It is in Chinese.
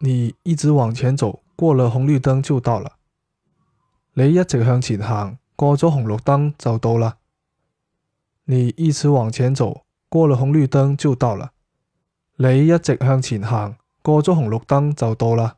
你一直往前走，过了红绿灯就到了。你一直向前行，过咗红绿灯就到啦。你一直往前走，过了红绿灯就到了。你一直向前行，过咗红绿灯就到啦。